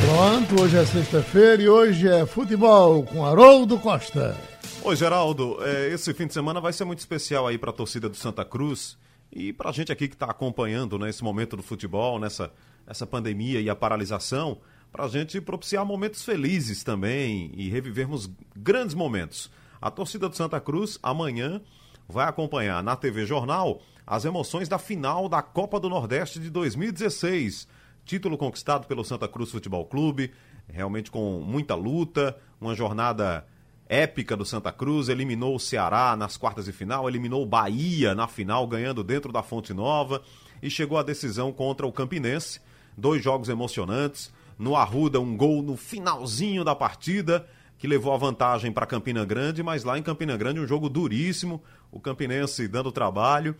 Pronto, hoje é sexta-feira e hoje é futebol com Haroldo Costa. Oi, Geraldo. É, esse fim de semana vai ser muito especial aí para a torcida do Santa Cruz e para a gente aqui que está acompanhando né, esse momento do futebol, nessa essa pandemia e a paralisação, para a gente propiciar momentos felizes também e revivermos grandes momentos. A torcida do Santa Cruz amanhã vai acompanhar na TV Jornal as emoções da final da Copa do Nordeste de 2016 Título conquistado pelo Santa Cruz Futebol Clube, realmente com muita luta, uma jornada épica do Santa Cruz, eliminou o Ceará nas quartas de final, eliminou o Bahia na final, ganhando dentro da Fonte Nova e chegou à decisão contra o Campinense. Dois jogos emocionantes. No Arruda, um gol no finalzinho da partida, que levou a vantagem para Campina Grande, mas lá em Campina Grande um jogo duríssimo, o Campinense dando trabalho.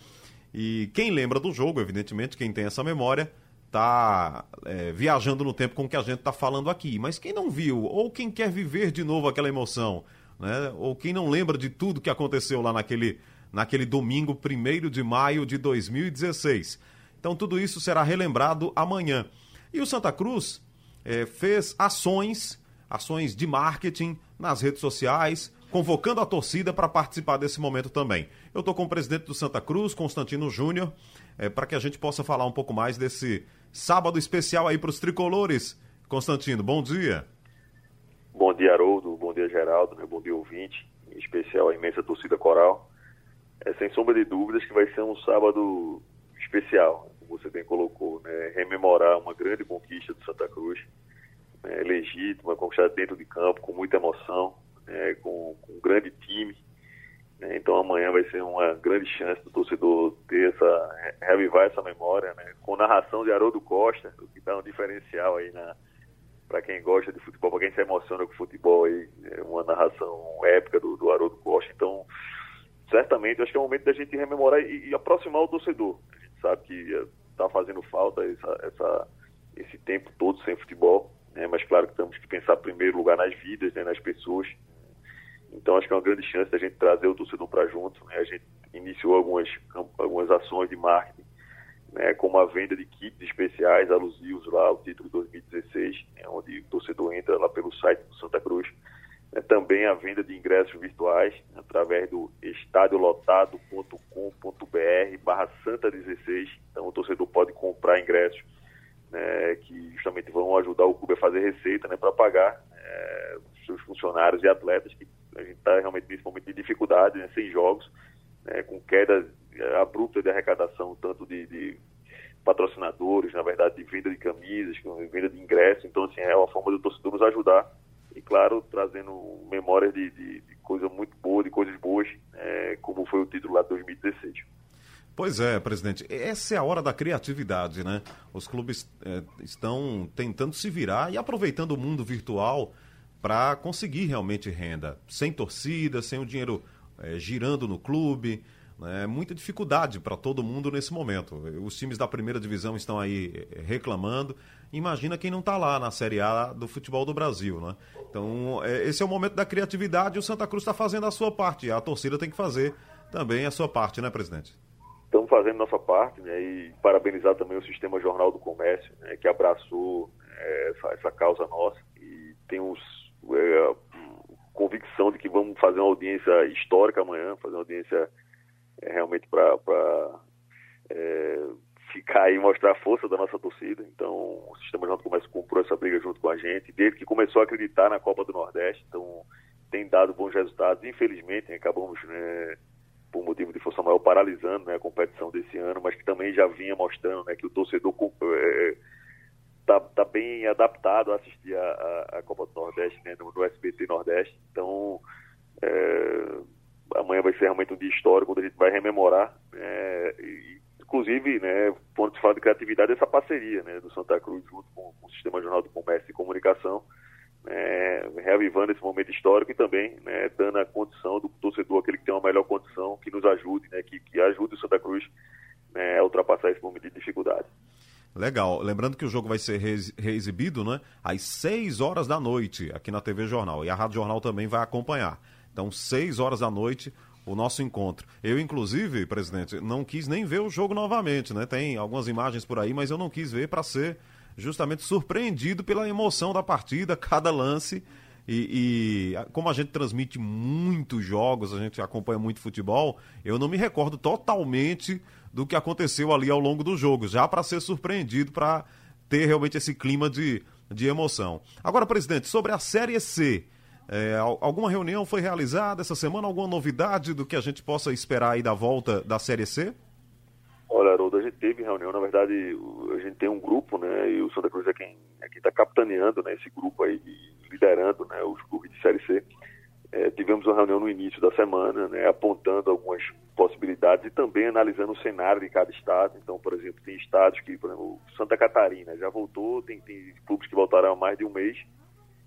E quem lembra do jogo, evidentemente, quem tem essa memória, tá é, viajando no tempo com o que a gente está falando aqui. Mas quem não viu, ou quem quer viver de novo aquela emoção, né? ou quem não lembra de tudo que aconteceu lá naquele, naquele domingo 1 de maio de 2016. Então tudo isso será relembrado amanhã. E o Santa Cruz é, fez ações, ações de marketing nas redes sociais, convocando a torcida para participar desse momento também. Eu estou com o presidente do Santa Cruz, Constantino Júnior, é, para que a gente possa falar um pouco mais desse sábado especial aí para os tricolores. Constantino, bom dia. Bom dia, Haroldo. Bom dia, Geraldo. Né? Bom dia, ouvinte. Em especial a imensa torcida coral. É, sem sombra de dúvidas que vai ser um sábado especial, como você bem colocou. Né? Rememorar uma grande conquista do Santa Cruz. Né? Legítima, conquistada dentro de campo, com muita emoção, né? com, com um grande time. Né? Então amanhã vai ser uma grande chance do torcedor ter essa, revivar essa memória, né? com narração de Haroldo Costa, o que dá um diferencial aí na para quem gosta de futebol, para quem se emociona com futebol aí, é uma narração épica do, do Haroldo Costa. Então, certamente, acho que é o momento da gente rememorar e, e aproximar o torcedor. A gente sabe que está fazendo falta essa, essa, esse tempo todo sem futebol, né? mas claro que temos que pensar primeiro lugar nas vidas, né? nas pessoas, então acho que é uma grande chance da gente trazer o torcedor para junto. Né? A gente iniciou algumas, algumas ações de marketing, né? como a venda de kits especiais alusivos lá ao título de 2016, né? onde o torcedor entra lá pelo site do Santa Cruz. Né? Também a venda de ingressos virtuais através do estadiolotado.com.br barra Santa 16. Então o torcedor pode comprar ingressos né? que justamente vão ajudar o clube a fazer receita né? para pagar é, seus funcionários e atletas que a gente está realmente nesse momento de dificuldade, né, sem jogos, né, com queda eh, abrupta de arrecadação, tanto de, de, patrocinadores, na verdade, de venda de camisas, venda de ingressos. Então, assim, é uma forma do torcedor nos ajudar. E, claro, trazendo memórias de, de, de coisa muito boa, de coisas boas, é, como foi o título lá de 2016. Pois é, presidente. Essa é a hora da criatividade, né? Os clubes é, estão tentando se virar e aproveitando o mundo virtual para conseguir realmente renda, sem torcida, sem o dinheiro é, girando no clube. É muita dificuldade para todo mundo nesse momento. Os times da primeira divisão estão aí eh, reclamando. Imagina quem não está lá na Série A do futebol do Brasil, né? Então, é, esse é o momento da criatividade e o Santa Cruz está fazendo a sua parte. A torcida tem que fazer também a sua parte, né, presidente? Estamos fazendo nossa parte, né? E parabenizar também o Sistema Jornal do Comércio, né, que abraçou é, essa, essa causa nossa. E tem os é, convicção de que vamos fazer uma audiência histórica amanhã, fazer uma audiência é, realmente para é, ficar e mostrar a força da nossa torcida. Então, o Sistema Jornal do Comércio comprou essa briga junto com a gente, desde que começou a acreditar na Copa do Nordeste. Então, tem dado bons resultados. Infelizmente, acabamos, né, por motivo de força maior, paralisando né, a competição desse ano, mas que também já vinha mostrando né, que o torcedor é, tá, tá bem adaptado a assistir a, a, a Copa do Nordeste, né, no, no, SBT Nordeste. Então, é, amanhã vai ser realmente um dia histórico, onde a gente vai rememorar, é, e, inclusive, né, quando se fala de criatividade, essa parceria né, do Santa Cruz junto com, com o Sistema Jornal do Comércio e Comunicação, né, reavivando esse momento histórico e também né, dando a condição do torcedor, aquele que tem uma melhor condição, que nos ajude, né, que, que ajude o Santa Cruz né, a ultrapassar esse momento de dificuldade. Legal. Lembrando que o jogo vai ser reexibido, né? Às 6 horas da noite, aqui na TV Jornal. E a Rádio Jornal também vai acompanhar. Então, 6 horas da noite, o nosso encontro. Eu, inclusive, presidente, não quis nem ver o jogo novamente, né? Tem algumas imagens por aí, mas eu não quis ver para ser justamente surpreendido pela emoção da partida, cada lance. E, e, como a gente transmite muitos jogos, a gente acompanha muito futebol, eu não me recordo totalmente do que aconteceu ali ao longo do jogo, já para ser surpreendido, para ter realmente esse clima de, de emoção. Agora, presidente, sobre a Série C, é, alguma reunião foi realizada essa semana? Alguma novidade do que a gente possa esperar aí da volta da Série C? Olha, Haroldo, a gente teve reunião, na verdade, a gente tem um grupo, né, e o Santa Cruz é quem é está capitaneando, né, esse grupo aí, liderando, né, os clubes de Série C. É, tivemos uma reunião no início da semana, né, apontando algumas possibilidades e também analisando o cenário de cada estado. Então, por exemplo, tem estados que, por exemplo, Santa Catarina já voltou, tem, tem clubes que voltaram há mais de um mês,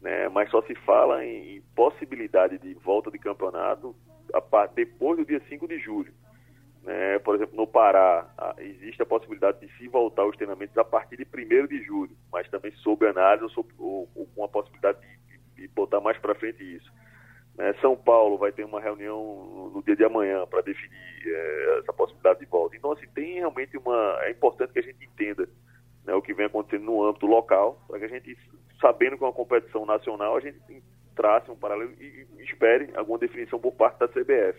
né, mas só se fala em, em possibilidade de volta de campeonato a, depois do dia 5 de julho. Né? Por exemplo, no Pará, existe a possibilidade de se voltar aos treinamentos a partir de 1 de julho, mas também sob análise ou, ou com a possibilidade de, de, de botar mais para frente isso. Né? São Paulo vai ter uma reunião no, dia de amanhã para definir é, essa possibilidade de volta. Então, assim, tem realmente uma. É importante que a gente entenda né, o que vem acontecendo no âmbito local, para que a gente, sabendo que é uma competição nacional, a gente trace um paralelo e, e espere alguma definição por parte da CBF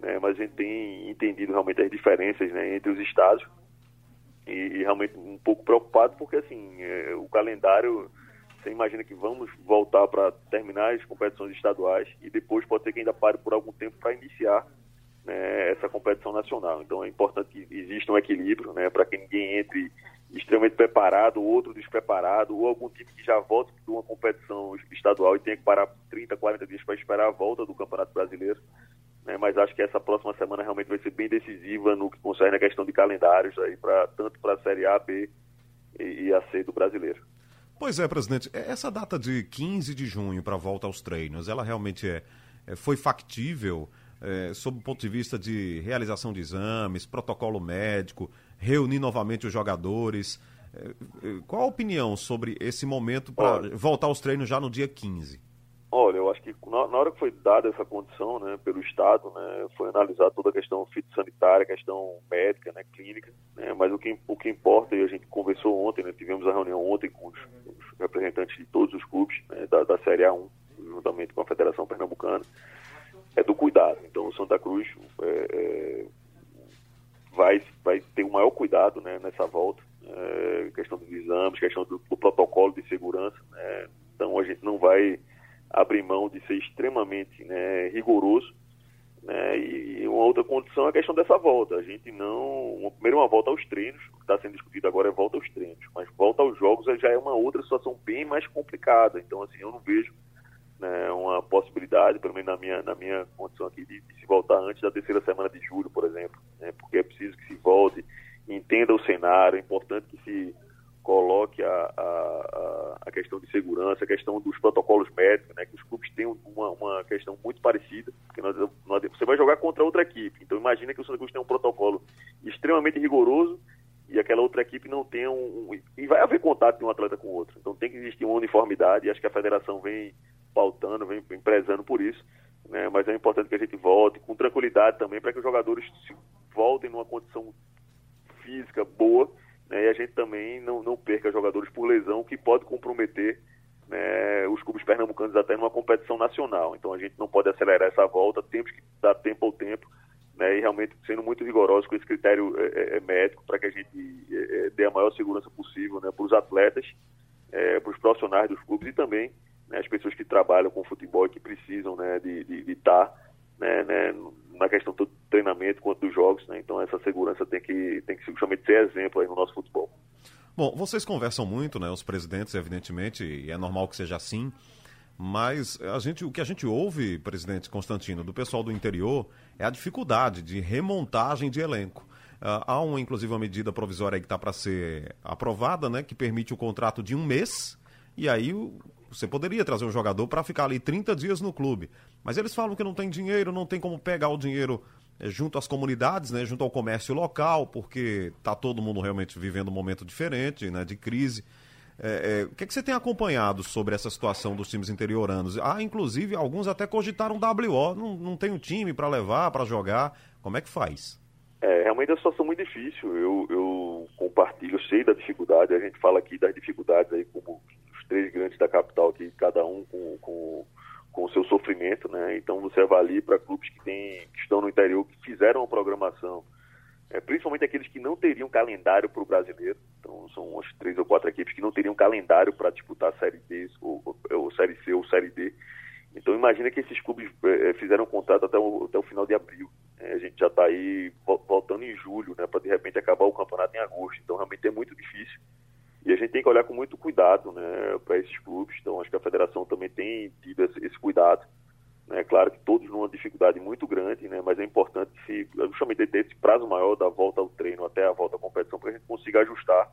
né, mas a gente tem entendido realmente as diferenças né, entre os estados e, e, realmente um pouco preocupado porque assim é, o calendário você imagina que vamos voltar para terminar as competições estaduais e depois pode ser que ainda pare por algum tempo para iniciar né, essa competição nacional. Então é importante que exista um equilíbrio né, para que ninguém entre extremamente preparado, outro despreparado, ou algum time que já volte de uma competição estadual e tenha que parar 30, 40 dias para esperar a volta do Campeonato Brasileiro né, mas acho que essa próxima semana realmente vai ser bem decisiva no que concerne a questão de calendários aí para tanto para a Série A, B e, e a C do brasileiro. Pois é, presidente, é, essa data de 15 de junho para a volta aos treinos, ela realmente é, é foi factível é, sob o ponto de vista de realização de exames, protocolo médico, reunir novamente os jogadores. É, é qual a opinião sobre esse momento para voltar aos treinos já no dia 15? Olha, eu acho que na, na, hora que foi dada essa condição, né, pelo Estado, né, foi analisar toda a questão fitossanitária, questão médica, né, clínica, né, mas o que, o que importa, e a gente conversou ontem, né, tivemos a reunião ontem com os, os representantes de todos os clubes né, da, da Série A1, juntamente com a Federação Pernambucana, é do cuidado. Então, o Santa Cruz é, é, vai, vai ter o maior cuidado né, nessa volta, é, questão dos exames, questão do, do protocolo de segurança, né, então a gente não vai abrir mão de ser extremamente né, rigoroso. Né, e uma outra condição é a questão dessa volta. A gente não. Primeiro, uma volta aos treinos, o que está sendo discutido agora é volta aos treinos, mas volta aos jogos já é uma outra situação bem mais complicada. Então, assim, eu não vejo né, uma possibilidade, pelo menos na minha, na minha condição aqui, de, de se voltar antes da terceira semana de julho, por exemplo, né, porque é preciso que se volte, entenda o cenário, é importante que se coloque a, a, a, questão de segurança, a questão dos protocolos médicos, né, que os clubes têm uma, uma questão muito parecida, porque nós, nós, você vai jogar contra outra equipe, então imagina que o Santa Cruz tem um protocolo extremamente rigoroso e aquela outra equipe não tem um, um, E vai haver contato de um atleta com outro, então tem que existir uma uniformidade, e acho que a federação vem pautando, vem, vem prezando por isso, né, mas é importante que a gente volte com tranquilidade também, para que os jogadores voltem numa condição física boa, né, e a gente também não, não perca jogadores por lesão, que pode comprometer né, os clubes pernambucanos até numa competição nacional. Então a gente não pode acelerar essa volta, temos que dar tempo ao tempo, né, e realmente sendo muito rigoroso com esse critério é, é, é médico para que a gente é, é, dê a maior segurança possível né, para os atletas, é, para os profissionais dos clubes e também né, as pessoas que trabalham com futebol e que precisam né, de estar né, né, na questão do treinamento quanto dos jogos, né? Então essa segurança tem que, tem que justamente ser exemplo aí no nosso futebol. Bom, vocês conversam muito, né? Os presidentes, evidentemente, e é normal que seja assim. Mas a gente, o que a gente ouve, presidente Constantino, do pessoal do interior, é a dificuldade de remontagem de elenco. Uh, há uma, inclusive, uma medida provisória que está para ser aprovada, né, que permite o contrato de um mês, e aí você poderia trazer um jogador para ficar ali 30 dias no clube. Mas eles falam que não tem dinheiro, não tem como pegar o dinheiro eh, junto às comunidades, né, junto ao comércio local, porque está todo mundo realmente vivendo um momento diferente, né, de crise. É, é, o que, é que você tem acompanhado sobre essa situação dos times interioranos? Ah, inclusive, alguns até cogitaram WO, não, não tem um time para levar, para jogar. Como é que faz? É, realmente é uma situação muito difícil. Eu, eu compartilho, sei da dificuldade. A gente fala aqui das dificuldades aí como três grandes da capital, que cada um com, com, com o seu sofrimento, né? Então você avalia para clubes que, tem, que estão no interior, que fizeram uma programação, é, principalmente aqueles que não teriam calendário para o brasileiro. Então são umas três ou quatro equipes que não teriam calendário para disputar a Série D ou, ou, ou Série C ou Série D. Então imagina que esses clubes é, fizeram um contrato até o, até o final de abril. É, a gente já está aí voltando em julho, né, para de repente acabar o campeonato em agosto. Então realmente é muito difícil. E a gente tem que olhar com muito cuidado né, para esses clubes. Então acho que a federação também tem tido esse, cuidado. É claro que todos numa dificuldade muito grande, né, mas é importante se, justamente ter esse prazo maior da volta ao treino até a volta à competição para a gente consiga ajustar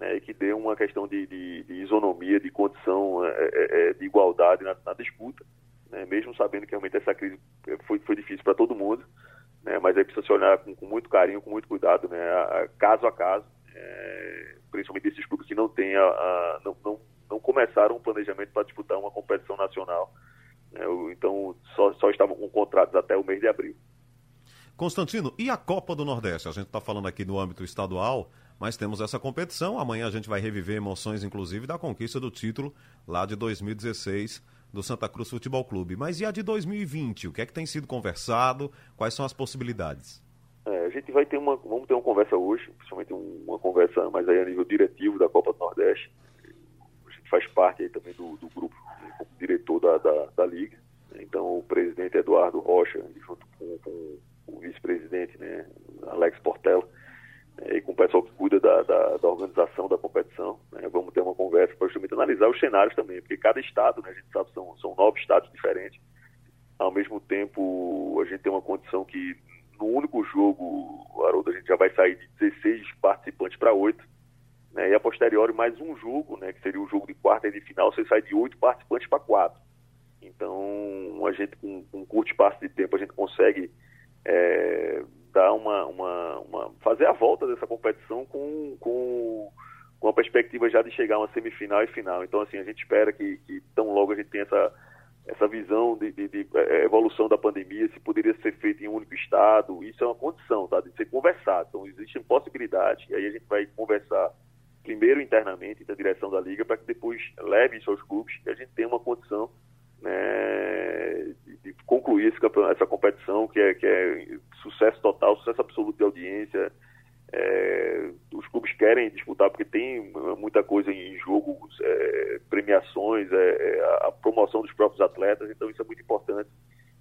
né, e que dê uma questão de, de, de isonomia, de condição, é, é, é de igualdade na, na disputa, né, mesmo sabendo que realmente essa crise foi, foi difícil para todo mundo né? mas aí precisa se olhar com, com, muito carinho, com muito cuidado, né? A, a, caso a caso, é, principalmente esses clubes que não, tem a, a, não, não, não começaram um planejamento para disputar uma competição nacional, né? então só, só estavam com contratos até o mês de abril. Constantino, e a Copa do Nordeste? A gente está falando aqui no âmbito estadual, mas temos essa competição. Amanhã a gente vai reviver emoções, inclusive, da conquista do título lá de 2016 do Santa Cruz Futebol Clube. Mas e a de 2020? O que é que tem sido conversado? Quais são as possibilidades? É, a gente vai ter uma, vamos ter uma conversa hoje, principalmente uma conversa mais aí a nível diretivo da Copa do Nordeste. A gente faz parte aí também do, do grupo diretor da, da, da, Liga. Então o presidente Eduardo Rocha, junto com, com o vice-presidente, né, Alex Portela, é, e com o pessoal que cuida da, da, da organização da competição. Né? Vamos ter uma conversa para justamente analisar os cenários também, porque cada estado, né, a gente sabe, são, são nove estados diferentes. Ao mesmo tempo, a gente tem uma condição que no único jogo, Haroldo, a gente já vai sair de 16 participantes para 8. Né? E a posteriori, mais um jogo, né, que seria o jogo de quarta e de final, você sai de 8 participantes para 4. Então, a gente, com, com um curto espaço de tempo, a gente consegue é, dar uma, uma, uma, fazer a volta dessa competição com, com, com a perspectiva já de chegar a uma semifinal e final. Então, assim, a gente espera que, que tão logo a gente tenha essa, essa visão de, de, de, é, evolução da pandemia, se poderia ser feito em um único estado, isso é uma condição, tá? De ser conversado. Então, existem possibilidades, e aí a gente vai conversar primeiro internamente, da direção da Liga, para que depois leve isso aos clubes e a gente tenha uma condição né, de, concluir essa competição, que é, que é sucesso total, sucesso absoluto de audiência. É, os clubes querem disputar porque tem muita coisa em jogo, é, premiações, é, é, a promoção dos próprios atletas, então isso é muito importante.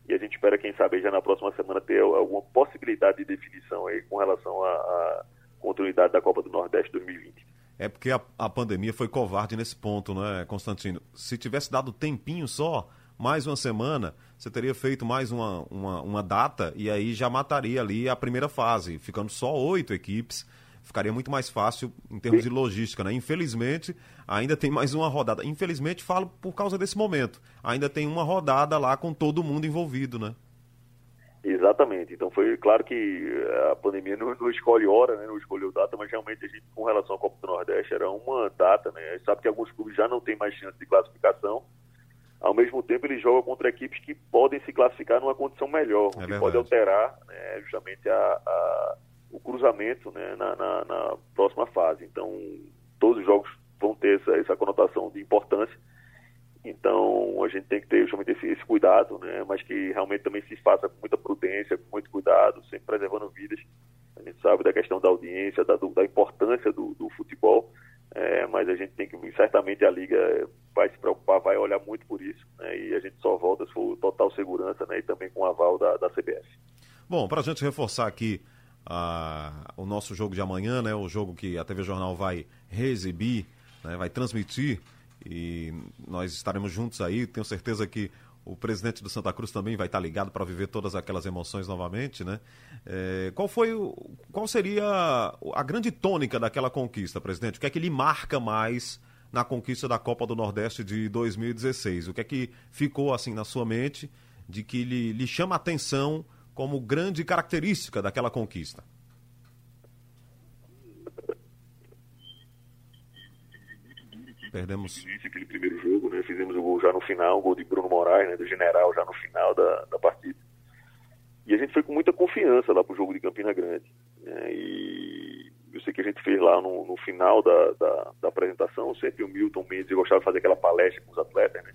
E a gente espera, quem sabe, já na próxima semana ter alguma possibilidade de definição aí com relação à continuidade da Copa do Nordeste 2020. É porque a, a pandemia foi covarde nesse ponto, né, Constantino? Se tivesse dado tempinho só, mais uma semana, você teria feito mais uma, uma, uma data e aí já mataria ali a primeira fase, ficando só oito equipes ficaria muito mais fácil em termos de logística, né? Infelizmente, ainda tem mais uma rodada. Infelizmente, falo por causa desse momento. Ainda tem uma rodada lá com todo mundo envolvido, né? Exatamente. Então foi claro que eh, a pandemia não, não escolhe hora, né? não escolheu data, mas realmente a gente, com relação à Copa do Nordeste, era uma data, né? A gente sabe que alguns clubes já não têm mais chance de classificação. Ao mesmo tempo, eles jogam contra equipes que podem se classificar numa condição melhor, é o que verdade. pode alterar né, justamente a, a, o cruzamento né, na, na, na, próxima fase. Então, todos os jogos vão ter essa, essa conotação de importância então a gente tem que ter justamente esse, esse, cuidado, né? mas que realmente também se faça com muita prudência, com muito cuidado, sempre preservando vidas. A gente sabe da questão da audiência, da, da importância do, do futebol, é, mas a gente tem que, certamente a Liga vai se preocupar, vai olhar muito por isso, né? e a gente só volta se for total segurança né? e também com o aval da, da CBF. Bom, para a gente reforçar aqui uh, o nosso jogo de amanhã, né? o jogo que a TV Jornal vai reexibir, né? vai transmitir e nós estaremos juntos aí. Tenho certeza que o presidente do Santa Cruz também vai estar ligado para viver todas aquelas emoções novamente, né? É, qual foi o, qual seria a grande tônica daquela conquista, presidente? O que é que lhe marca mais na conquista da Copa do Nordeste de 2016? O que é que ficou assim na sua mente de que lhe, lhe chama a atenção como grande característica daquela conquista? Perdemos. Aquele primeiro jogo, né? Fizemos o gol já no final, o gol de Bruno Moraes, né? Do general, já no final da, da partida. E a gente foi com muita confiança lá pro jogo de Campina Grande. Né? E eu sei que a gente fez lá no, no final da, da, da, apresentação, sempre o Milton Mendes gostava de fazer aquela palestra com os atletas, né?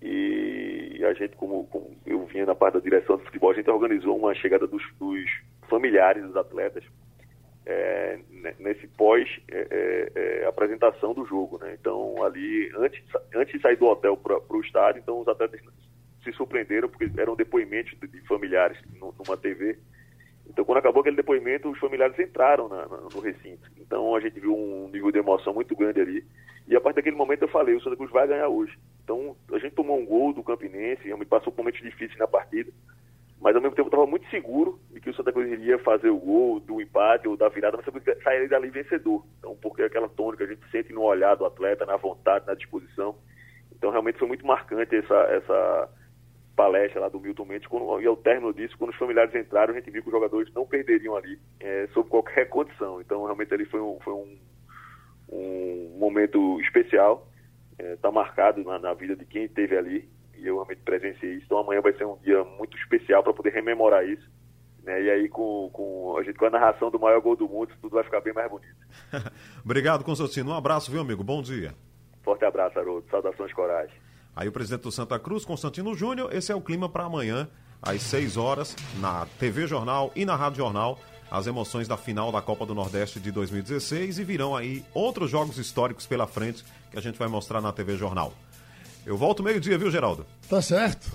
E a gente, como, como, eu vinha na parte da direção do futebol, a gente organizou uma chegada dos, dos familiares dos atletas é, nesse pós é, é, é, apresentação do jogo, né? Então ali antes, antes de sair do hotel para o estádio, então os atletas se surpreenderam porque eram depoimentos de, de familiares numa TV. Então quando acabou aquele depoimento, os familiares entraram na, na, no recinto. Então a gente viu um nível de emoção muito grande ali. E a partir daquele momento eu falei, o Santa Cruz vai ganhar hoje. Então a gente tomou um gol do Campinense, me passou por momentos difíceis na partida mas ao mesmo tempo estava muito seguro de que o Santa Cruz iria fazer o gol do empate ou da virada, mas Santa Cruz sairia dali vencedor. Então, porque é aquela tônica a gente sente no olhar do atleta, na vontade, na disposição. Então, realmente foi muito marcante essa, essa palestra lá do Milton Mendes, quando, e ao término disso, quando os familiares entraram, a gente viu que os jogadores não perderiam ali, é, sob qualquer condição. Então, realmente ali foi um, foi um, um momento especial, está é, marcado na, na vida de quem esteve ali, e eu realmente isso. Então amanhã vai ser um dia muito especial para poder rememorar isso. Né? E aí com, com, a gente, com a narração do maior gol do mundo, tudo vai ficar bem mais bonito. Obrigado, Constantino. Um abraço, viu, amigo? Bom dia. Forte abraço, Haroldo. Saudações, coragem. Aí o presidente do Santa Cruz, Constantino Júnior, esse é o clima para amanhã, às 6 horas, na TV Jornal e na Rádio Jornal, as emoções da final da Copa do Nordeste de 2016 e virão aí outros jogos históricos pela frente que a gente vai mostrar na TV Jornal. Eu volto meio-dia, viu, Geraldo? Tá certo.